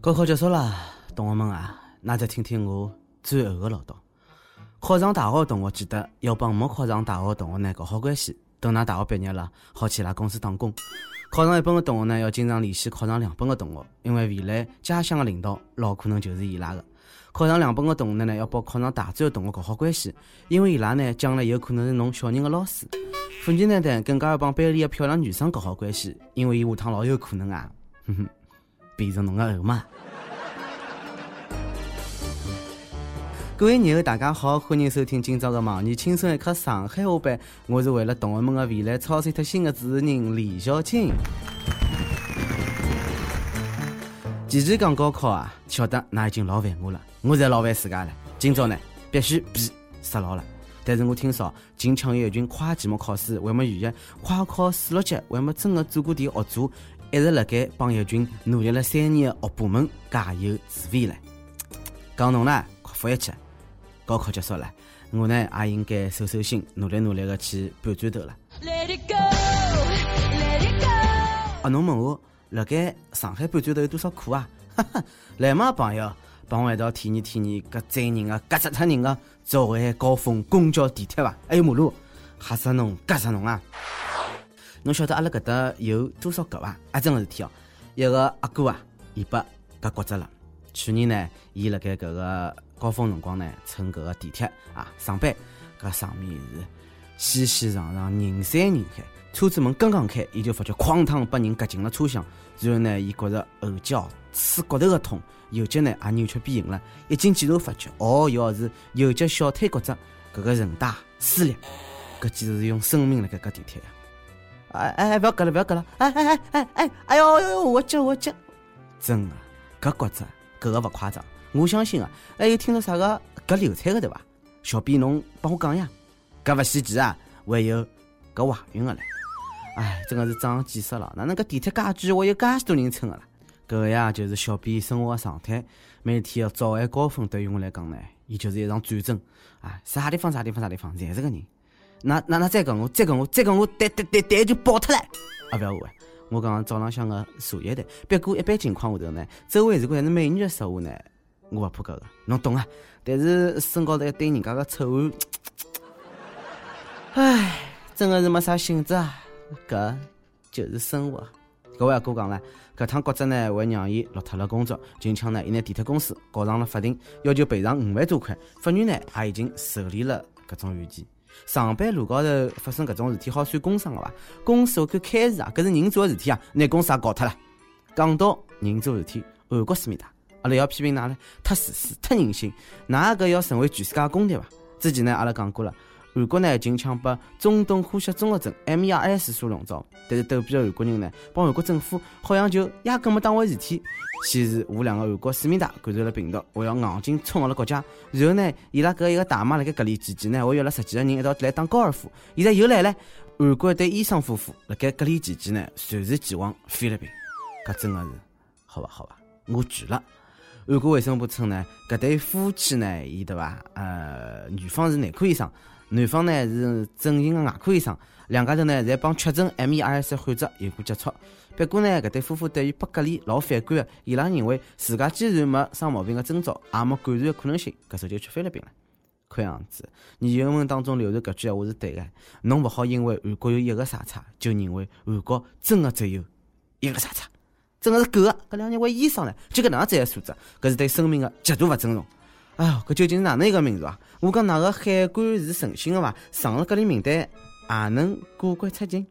高考结束了，同学们啊，那再听听我最后的唠叨。考上大学的同学记得要帮没考上大学的同学呢搞好关系，等㑚大学毕业了，好去伊拉公司打工。考上一本的同学呢，要经常联系考上两本的同学，因为未来家乡的领导老可能就是伊拉的。考上两本的同学呢，要帮考上大专的同学搞好关系，因为伊拉呢将来有可能是侬小人的老师。父亲呢，更加要帮班里的漂亮女生搞好关系，因为伊下趟老有可能啊，哼哼，变成侬个后妈。各位友，大家好，欢迎收听今朝的《网易轻松一刻》上海话版。我是为了同学们的未来操碎脱心的主持人李小青。前前讲高考啊，晓得那已经老烦我了，我在老烦自家了。今朝呢，必须比杀牢了。但是我听说近腔有一群跨期末考试还没预约，快考四六级还没真的做过点学做，一直辣盖帮一群努力了三年的学霸们加油助威了。讲侬呢，快复一气！高考结束了，我呢也应该收收心，努力努力的去搬砖头了。啊，侬问我辣盖上海搬砖头有多少苦啊？哈哈，来嘛朋友，帮我一道体验体验搿载人啊、夹死脱人啊，早晚高峰公交、地铁伐？还有马路，吓死侬，夹死侬啊！侬晓得阿拉搿搭有多少搿伐？啊，真个事体哦，一个阿哥啊，伊把搿骨折了。去年呢，伊辣盖搿个。高峰辰光呢，乘搿个地铁啊上班，搿上面是熙熙攘攘，人山人海。车子门刚刚开，伊就发觉哐当把人夹进了车厢。然后呢，伊觉着后脚刺骨头个痛，右脚呢也扭曲变形了。一进检查发觉，哦哟是右脚小腿骨折，搿个韧带撕裂，搿简直是用生命辣盖夹地铁呀！哎哎哎，不要割了，不要割了！哎哎哎哎哎，哎呦呦呦，我脚我脚，真的，搿骨折，搿个勿夸张。我相信啊，还有听到啥个割韭菜的对伐？小编侬帮我讲呀，搿勿稀奇啊，还有搿怀孕的嘞。哎，真的是长见识了，哪能搿地铁介挤，我有介许多人乘的啦？搿个呀，就是小编生活的常态。每天的早晚高峰对于我来讲呢，伊就是一场战争。啊，啥地方啥地方啥地方，侪是个人。那那那再讲我，再讲我，再讲我，蛋蛋蛋蛋就爆脱了。啊，不要误会，我讲早浪向个茶叶蛋。不过一般情况下头呢，周围如果还是美女的说话呢？我勿怕搿个，侬懂啊？但是身高头一对人家个臭汗，唉，真的是没啥兴致啊！搿就是生活。搿位阿哥讲了，搿趟骨折呢，会让伊落脱了工作。近腔呢，伊拿地铁公司告上了法庭，要求赔偿五万多块。法院呢，也已经受理了搿种案件。上班路高头发生搿种事体，好算工伤个伐？公司会开除啊，搿是人做个事体啊，拿公司也搞脱了。讲到人做事体，韩国思密达。阿拉要批评㑚了，忒自私，忒任性。㑚搿要成为全世界公敌伐？之前呢，阿拉讲过了，韩国呢近腔被中东呼吸综合症 MERS 所笼罩，但是逗比的韩国人呢，帮韩国政府好像就压根没当回事体。先是无良的韩国思密达感染了病毒，还要硬劲冲阿拉国家。然后呢，伊拉搿一个大妈辣盖隔离期间呢，还约了十几个人一道来打高尔夫。现在又来了，韩国一对医生夫妇辣盖隔离期间呢，随时前往菲律宾。搿真的是，好吧，好吧，我拒了。韩国卫生部称呢，搿对夫妻呢，伊对伐？呃，女方是内科医生，男方呢是整形的外科医生，两家头呢侪帮确诊 MERS 患者有过接触。不过呢，搿对夫妇对于被隔离老反感的，伊拉认为自家既然没生毛病的征兆，也没感染的可能性，搿时候就去菲律宾了。看样子，言文当中流传搿句闲话是对的，侬勿好因为韩国有一个傻叉，就认为韩国真的只有一个傻叉。真的是狗啊！搿两年位医生呢，就搿能样子素质，搿是对生命的极度勿尊重。哎哟，搿究竟是哪能一个民族啊？我讲哪个海关是诚信的伐？上了隔离名单也能过关出境？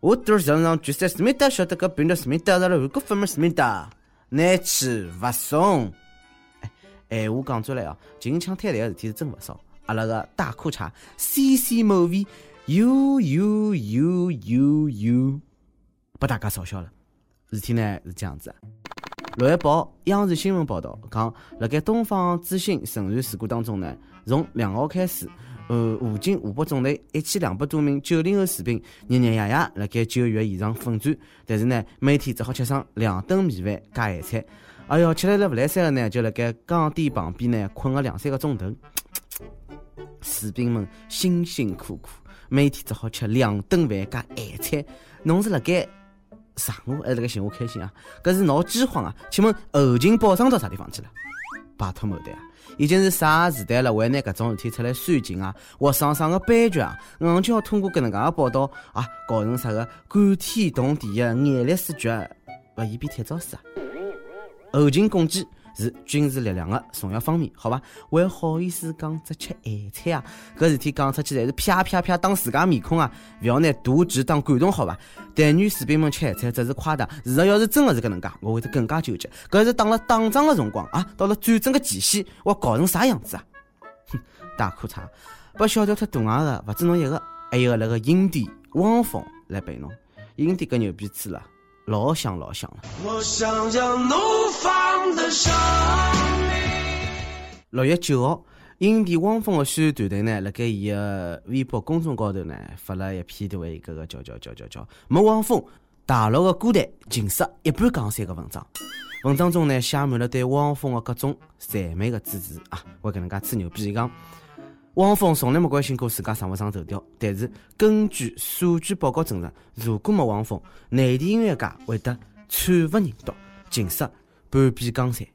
我都是常常决赛思密达晓得搿病毒思密达了韩国发明思密达，难去勿送。哎，闲话讲出来啊，近腔摊台个事体是真勿少。阿拉个大裤衩 C C 某 V U U U U U，把大家嘲笑了。事体呢是这样子，六月报央视新闻报道讲，辣盖东方之星沉船事故当中呢，从两号开始，呃，武警湖北总队一千两百多名九零后士兵日日夜夜辣盖救援现场奋战，但是呢，每天只好吃上两顿米饭加咸菜，哎哟，吃来了勿来三个呢，就辣盖岗点旁边呢困个两三个钟头，士兵们辛辛苦苦，每天只好吃两顿饭加咸菜，侬是辣盖。上午还辣盖寻我开心啊？搿是闹饥荒啊？请问后勤保障到啥地方去了？拜托某的啊！已经是啥时代了，还拿搿种事体出来煽情啊？活生生个悲剧啊！硬就要通过搿能介的报道啊，搞成啥个感天动地的眼泪水绝，勿嫌比铁招死啊？后勤供给。是军事力量的重要方面，好吧？还好意思讲只吃咸菜啊？搿事体讲出去，侪是啪啪啪打自家面孔啊！勿要拿大局当感动，好吧？但愿士兵们吃咸菜只是夸大，事实要是真的是搿能介，我会得更加纠结。搿是打了打仗的辰光啊，到了战争的前夕，我搞成啥样子啊？哼，大裤衩，把小调脱大牙的，勿止侬一个，还有那个影帝汪峰来陪侬。影帝搿牛逼吹了。老香老香了。我想要怒放的生命六月九号，影帝汪峰的宣传团队呢，辣盖伊个微博公众高头呢，发了一篇的为搿个叫叫叫叫叫没汪峰，大陆的歌坛尽失一半江山的文章。文章中呢，写满了对汪峰的各种赞美的支持啊，我搿能介吹牛逼讲。汪峰从来没关心过自家上勿上头条，但是根据数据报告证实，如果没汪峰，内地音乐界会得惨不忍睹，尽失半壁江山。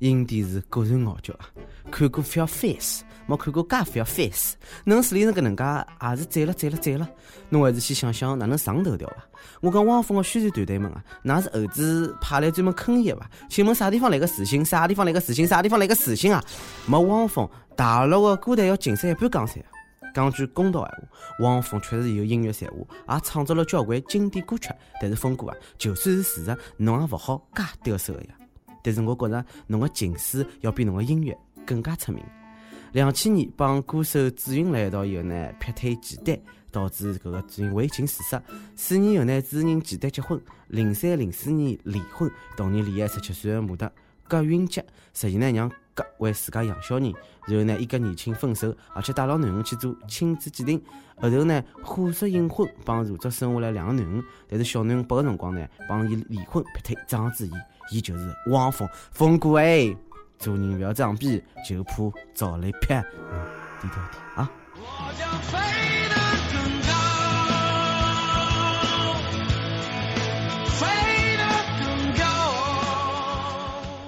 影帝是果然傲娇啊！看过 Feel Face，没看过介 Feel Face，能处理成搿能介，也是赞了赞了赞了。侬还是先想想哪能上头条伐？我讲汪峰的宣传团队们啊，那是猴子派来专门坑伊伐？请问啥地方来个自信？啥地方来个自信？啥地方来个自信啊？没汪峰，大陆的歌坛要尽失一半江山。讲句公道闲话，汪峰确实有音乐才华，也创作了交关经典歌曲。但是峰哥啊，就算是事实，侬也勿好介得瑟呀。但是我觉着侬个情书要比侬个音乐更加出名。两千年帮歌手紫云来一道以后呢，劈腿简单，导致搿个紫云为情自杀。四年后呢，朱人简单结婚，零三零四年离婚。同年恋爱十七岁的模特葛云杰，实际呢让葛为自家养小人。然后呢，一个年轻分手，而且带牢囡恩去做亲子鉴定。后头呢，火速隐婚，帮如竹生下来两个囡恩。但是小囡恩八个辰光呢，帮伊离婚劈腿，章子怡。伊就是汪峰，峰哥哎，做人不要装逼，就怕遭雷劈。低调点啊！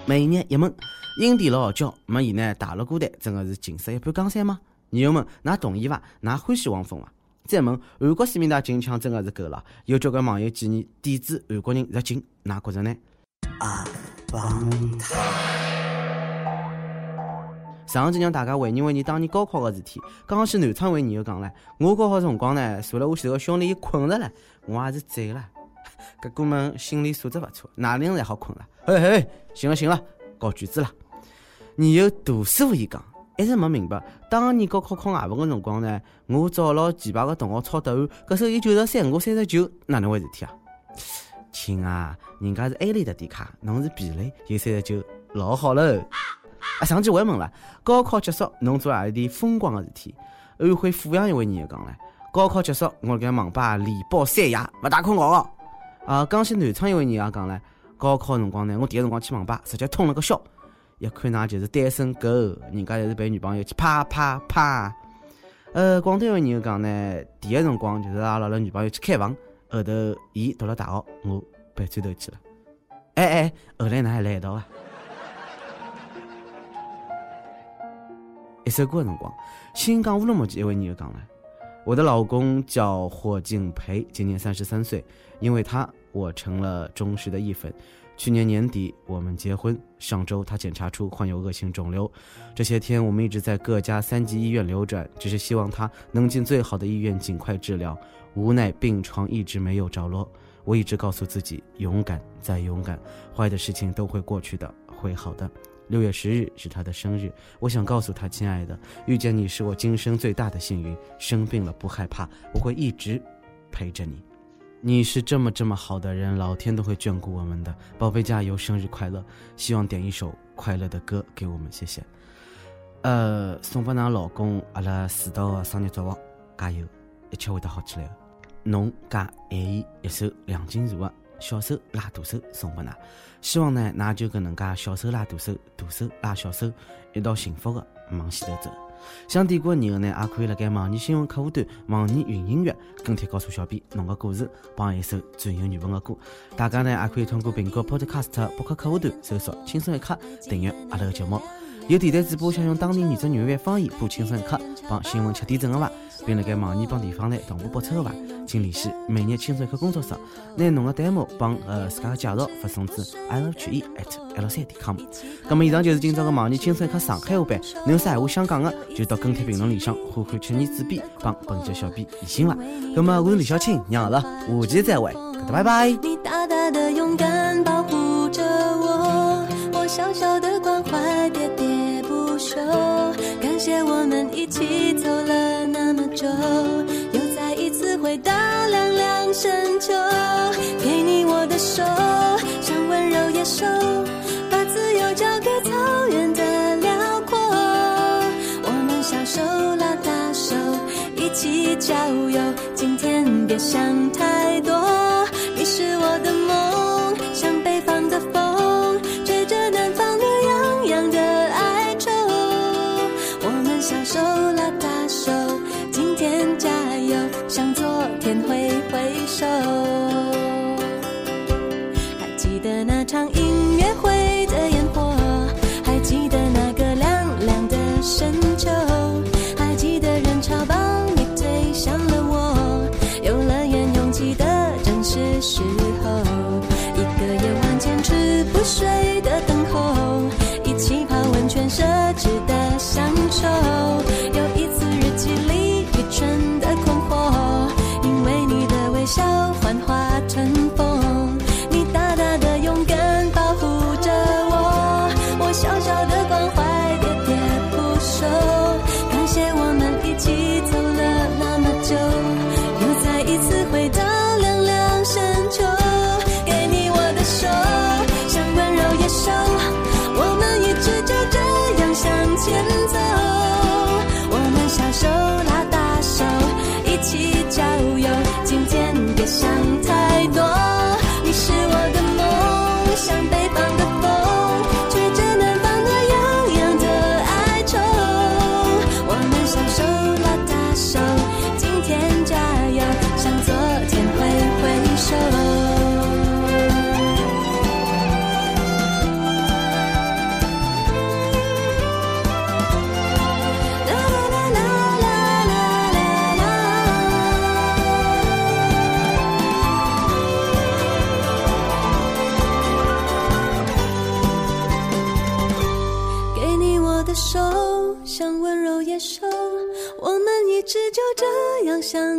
每日一问，影帝老傲娇，没伊呢，大陆歌坛真的是尽失一般江山吗？女友们，㑚同意伐？㑚欢喜汪峰伐？再问，韩国思密达金枪真的是够了？有交关网友建议抵制韩国人入境，㑚觉着呢？啊，帮他。上期让大家回忆回忆当年高考个事体，刚起南昌回忆又讲了，我高考辰光呢，坐了我前头个兄弟伊困着了，我也是醉了。搿哥们心理素质勿错，哪能侪好困了？嘿嘿，行了行了，搞卷子了。你有大师傅伊讲，一直没明白，当年高考考外文个辰光呢，我找牢前排个同学抄答案，搿时候伊九十三，我三十九，哪能回事体啊？亲啊，人家是 A 类的点卡，侬是 B 类，有三十九，老好喽。啊，上期我还问了，高考结束侬做何里点疯狂个事体？安徽阜阳一位人又讲唻，高考结束我辣盖网吧连包三夜，勿大困觉哦。啊，江西南昌一位人也讲了，高考辰光呢，我第一辰光去网吧，直接通了个宵。一看那就是单身狗，人家侪是陪女朋友去啪啪啪。呃，广东一位人又讲呢，第一辰光就是阿拉拉女朋友去开房。后头，伊读了大学，我搬砖头去了。哎哎，后来哪还来一道啊？一首歌的辰光，新疆乌鲁木齐一位人又讲了：“我的老公叫霍敬培，今年三十三岁，因为他，我成了忠实的一粉。去年年底我们结婚，上周他检查出患有恶性肿瘤，这些天我们一直在各家三级医院流转，只是希望他能进最好的医院尽快治疗。”无奈病床一直没有着落，我一直告诉自己勇敢再勇敢，坏的事情都会过去的，会好的。六月十日是他的生日，我想告诉他，亲爱的，遇见你是我今生最大的幸运。生病了不害怕，我会一直陪着你。你是这么这么好的人，老天都会眷顾我们的，宝贝加油，生日快乐！希望点一首快乐的歌给我们，谢谢。呃，送给㑚老公阿拉四道的生日祝福，加油，一切会得好起来的。侬加爱伊一首梁静茹的《小手拉大手》送拨㑚，希望呢，㑚就搿能介小手拉大手，大手拉小手，一道幸福的往前头走。想点歌的友呢，也可以辣盖网易新闻客户端、网易云音乐跟帖告诉小编侬个故事，帮一首最有缘分的歌。大家呢，也可以通过苹果 Podcast 播客客户端搜索“轻松一刻”，订阅阿拉个节目。有电台主播想用当地原汁原味方言播《轻松一刻》帮新闻吃点正的话，并辣盖网易帮地方台同步播出的话，请联系每日轻松一刻工作室，拿侬个 demo 帮呃自家的介绍发送至 i love 曲艺 at l 三点 com。那么以上就是今朝的网易轻松一刻上海话版。侬有啥闲话想讲的，就到跟帖评论里向呼喊“七年主编”帮本期小编联系伐。那么我是李小青，娘了，下期再会，拜拜。你大大的勇敢一起走了那么久，又再一次回到凉凉深秋。给你我的手，像温柔野兽，把自由交给草原的辽阔。我们小手拉大手，一起郊游。今天别想太小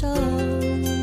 手。